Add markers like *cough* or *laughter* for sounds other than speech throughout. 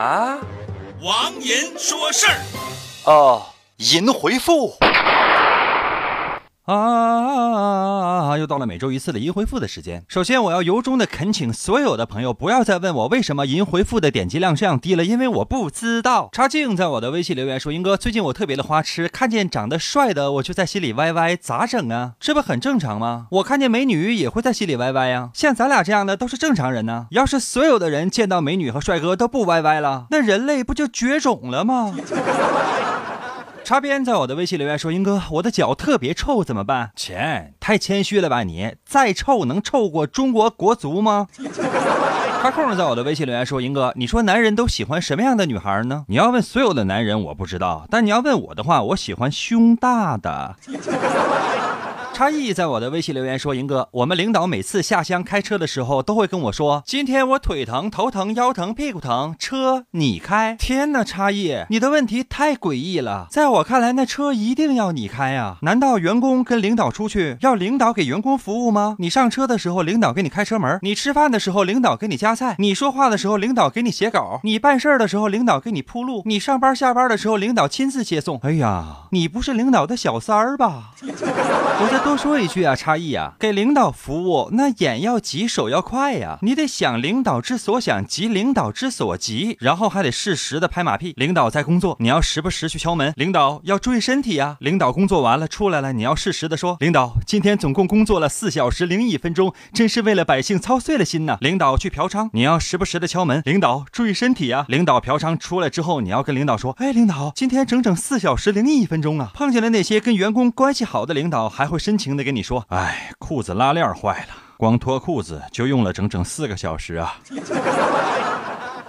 啊，王银说事儿。哦，银回复。啊啊啊！又到了每周一次的银回复的时间。首先，我要由衷的恳请所有的朋友不要再问我为什么银回复的点击量这样低了，因为我不知道。插静在我的微信留言说：“英哥，最近我特别的花痴，看见长得帅的我就在心里歪歪，咋整啊？这不很正常吗？我看见美女也会在心里歪歪呀。像咱俩这样的都是正常人呢。要是所有的人见到美女和帅哥都不歪歪了，那人类不就绝种了吗？” *laughs* 插边在我的微信留言说：“英哥，我的脚特别臭，怎么办？”切，太谦虚了吧你！再臭能臭过中国国足吗？*laughs* 插空在我的微信留言说：“英哥，你说男人都喜欢什么样的女孩呢？你要问所有的男人，我不知道；但你要问我的话，我喜欢胸大的。”差异在我的微信留言说：“银哥，我们领导每次下乡开车的时候，都会跟我说，今天我腿疼、头疼、腰疼、屁股疼，车你开。天哪，差异，你的问题太诡异了。在我看来，那车一定要你开啊？难道员工跟领导出去要领导给员工服务吗？你上车的时候，领导给你开车门；你吃饭的时候，领导给你夹菜；你说话的时候，领导给你写稿；你办事儿的时候，领导给你铺路；你上班下班的时候，领导亲自接送。哎呀，你不是领导的小三儿吧？*laughs* 我再多。”说一句啊，差异啊，给领导服务那眼要急，手要快呀。你得想领导之所想，急领导之所急，然后还得适时的拍马屁。领导在工作，你要时不时去敲门。领导要注意身体呀。领导工作完了出来了，你要适时的说，领导今天总共工作了四小时零一分钟，真是为了百姓操碎了心呐。领导去嫖娼，你要时不时的敲门。领导注意身体呀。领导嫖娼出来之后，你要跟领导说，哎，领导今天整整四小时零一分钟啊。碰见了那些跟员工关系好的领导，还会深情的跟你说，哎，裤子拉链坏了，光脱裤子就用了整整四个小时啊。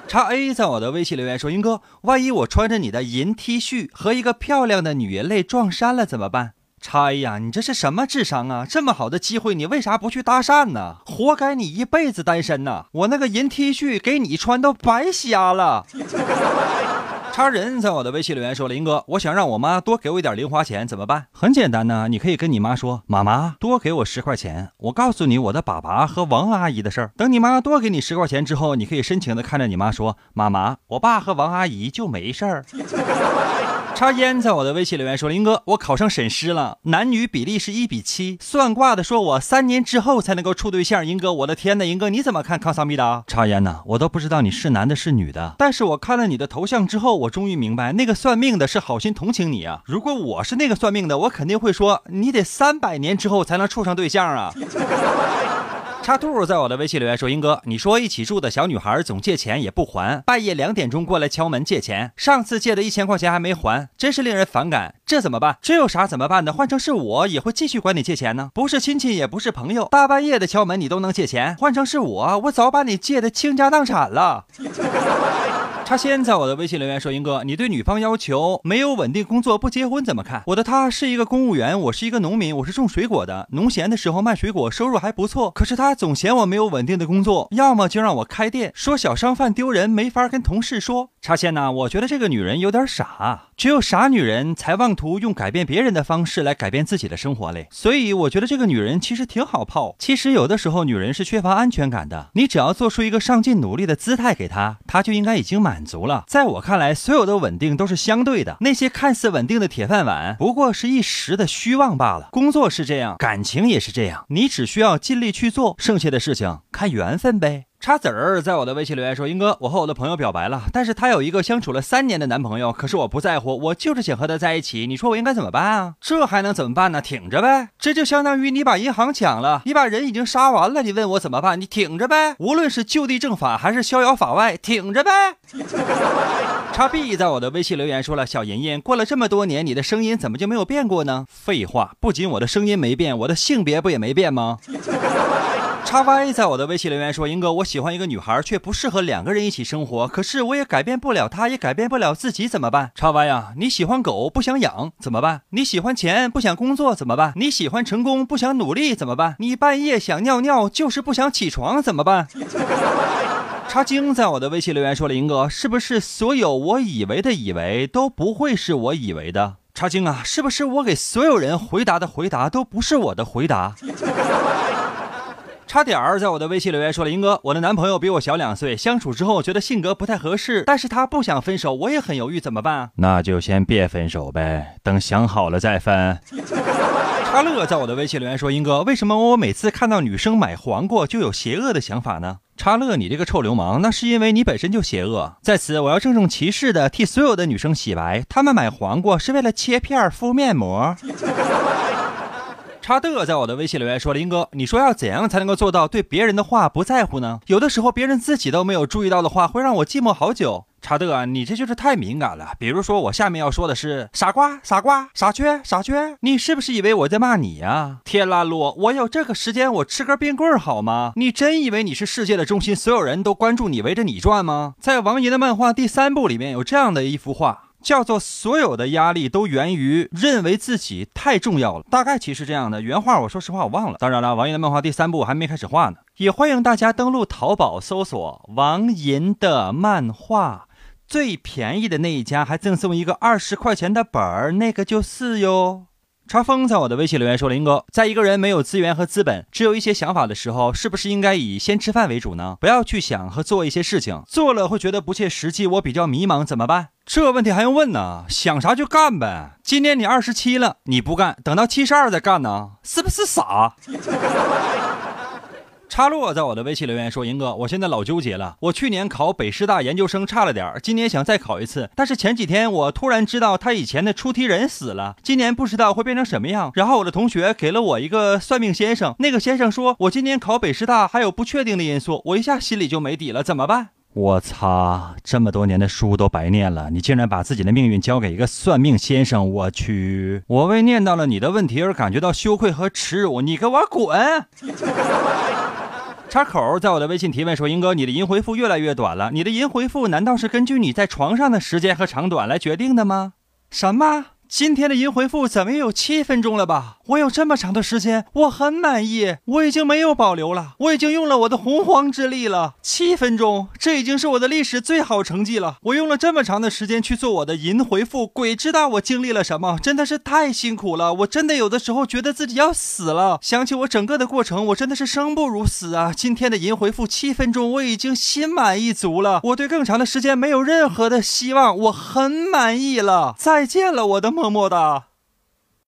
叉 A 在我的微信留言说，英哥，万一我穿着你的银 T 恤和一个漂亮的女人类撞衫了怎么办？叉 A 呀，你这是什么智商啊？这么好的机会，你为啥不去搭讪呢？活该你一辈子单身呐！我那个银 T 恤给你穿都白瞎了。超人在我的微信留言说：“林哥，我想让我妈多给我一点零花钱，怎么办？很简单呢，你可以跟你妈说，妈妈多给我十块钱，我告诉你我的爸爸和王阿姨的事儿。等你妈多给你十块钱之后，你可以深情的看着你妈说，妈妈，我爸和王阿姨就没事儿。”插烟在我的微信留言说：“林哥，我考上审师了，男女比例是一比七。算卦的说我三年之后才能够处对象。英哥，我的天呐，英哥你怎么看？康桑米达？插烟呐？我都不知道你是男的是女的。但是我看了你的头像之后，我终于明白，那个算命的是好心同情你啊。如果我是那个算命的，我肯定会说，你得三百年之后才能处上对象啊。”插兔在我的微信留言说：“英哥，你说一起住的小女孩总借钱也不还，半夜两点钟过来敲门借钱，上次借的一千块钱还没还，真是令人反感。这怎么办？这有啥怎么办的？换成是我也会继续管你借钱呢。不是亲戚也不是朋友，大半夜的敲门你都能借钱，换成是我，我早把你借的倾家荡产了。*laughs* ”他先在我的微信留言说：“英哥，你对女方要求没有稳定工作不结婚怎么看？我的他是一个公务员，我是一个农民，我是种水果的，农闲的时候卖水果，收入还不错。可是他总嫌我没有稳定的工作，要么就让我开店，说小商贩丢人，没法跟同事说。插线呢？我觉得这个女人有点傻，只有傻女人才妄图用改变别人的方式来改变自己的生活嘞。所以我觉得这个女人其实挺好泡。其实有的时候女人是缺乏安全感的，你只要做出一个上进努力的姿态给她，她就应该已经满。”满足了，在我看来，所有的稳定都是相对的。那些看似稳定的铁饭碗，不过是一时的虚妄罢了。工作是这样，感情也是这样，你只需要尽力去做，剩下的事情看缘分呗。叉子儿在我的微信留言说：“英哥，我和我的朋友表白了，但是他有一个相处了三年的男朋友，可是我不在乎，我就是想和他在一起。你说我应该怎么办啊？这还能怎么办呢？挺着呗。这就相当于你把银行抢了，你把人已经杀完了，你问我怎么办？你挺着呗。无论是就地正法还是逍遥法外，挺着呗。”叉 B 在我的微信留言说了：“小银银，过了这么多年，你的声音怎么就没有变过呢？”废话，不仅我的声音没变，我的性别不也没变吗？叉 Y 在我的微信留言说：“英哥，我喜欢一个女孩，却不适合两个人一起生活。可是我也改变不了她，也改变不了自己，怎么办？”叉 Y 呀，你喜欢狗不想养怎么办？你喜欢钱不想工作怎么办？你喜欢成功不想努力怎么办？你半夜想尿尿就是不想起床怎么办？叉精在我的微信留言说了：“英哥，是不是所有我以为的以为都不会是我以为的？”叉精啊，是不是我给所有人回答的回答都不是我的回答？差点儿在我的微信留言说了：“英哥，我的男朋友比我小两岁，相处之后觉得性格不太合适，但是他不想分手，我也很犹豫，怎么办？*laughs* 那就先别分手呗，等想好了再分。”阿乐在我的微信留言说：“英哥，为什么我每次看到女生买黄瓜就有邪恶的想法呢？”查乐，你这个臭流氓，那是因为你本身就邪恶。在此，我要郑重其事的替所有的女生洗白，她们买黄瓜是为了切片敷面膜。查德在我的微信留言说：“林哥，你说要怎样才能够做到对别人的话不在乎呢？有的时候别人自己都没有注意到的话，会让我寂寞好久。”查德啊，你这就是太敏感了。比如说，我下面要说的是傻瓜、傻瓜、傻缺、傻缺，你是不是以为我在骂你呀？天啦噜，我有这个时间，我吃根冰棍好吗？你真以为你是世界的中心，所有人都关注你，围着你转吗？在王爷的漫画第三部里面有这样的一幅画。叫做所有的压力都源于认为自己太重要了，大概其实这样的原话，我说实话我忘了。当然了，王银的漫画第三部还没开始画呢，也欢迎大家登录淘宝搜索王银的漫画，最便宜的那一家还赠送一个二十块钱的本儿，那个就是哟。查峰在我的微信留言说：“林哥，在一个人没有资源和资本，只有一些想法的时候，是不是应该以先吃饭为主呢？不要去想和做一些事情，做了会觉得不切实际，我比较迷茫，怎么办？这问题还用问呢？想啥就干呗。今年你二十七了，你不干，等到七十二再干呢？是不是傻？”插落在我的微信留言说：“英哥，我现在老纠结了。我去年考北师大研究生差了点今年想再考一次。但是前几天我突然知道他以前的出题人死了，今年不知道会变成什么样。然后我的同学给了我一个算命先生，那个先生说我今年考北师大还有不确定的因素，我一下心里就没底了，怎么办？我擦，这么多年的书都白念了，你竟然把自己的命运交给一个算命先生！我去，我为念到了你的问题而感觉到羞愧和耻辱，你给我滚！”插口在我的微信提问说：“英哥，你的银回复越来越短了。你的银回复难道是根据你在床上的时间和长短来决定的吗？什么？”今天的银回复怎么也有七分钟了吧？我有这么长的时间，我很满意。我已经没有保留了，我已经用了我的洪荒之力了。七分钟，这已经是我的历史最好成绩了。我用了这么长的时间去做我的银回复，鬼知道我经历了什么，真的是太辛苦了。我真的有的时候觉得自己要死了。想起我整个的过程，我真的是生不如死啊！今天的银回复七分钟，我已经心满意足了。我对更长的时间没有任何的希望，我很满意了。再见了，我的梦。默默的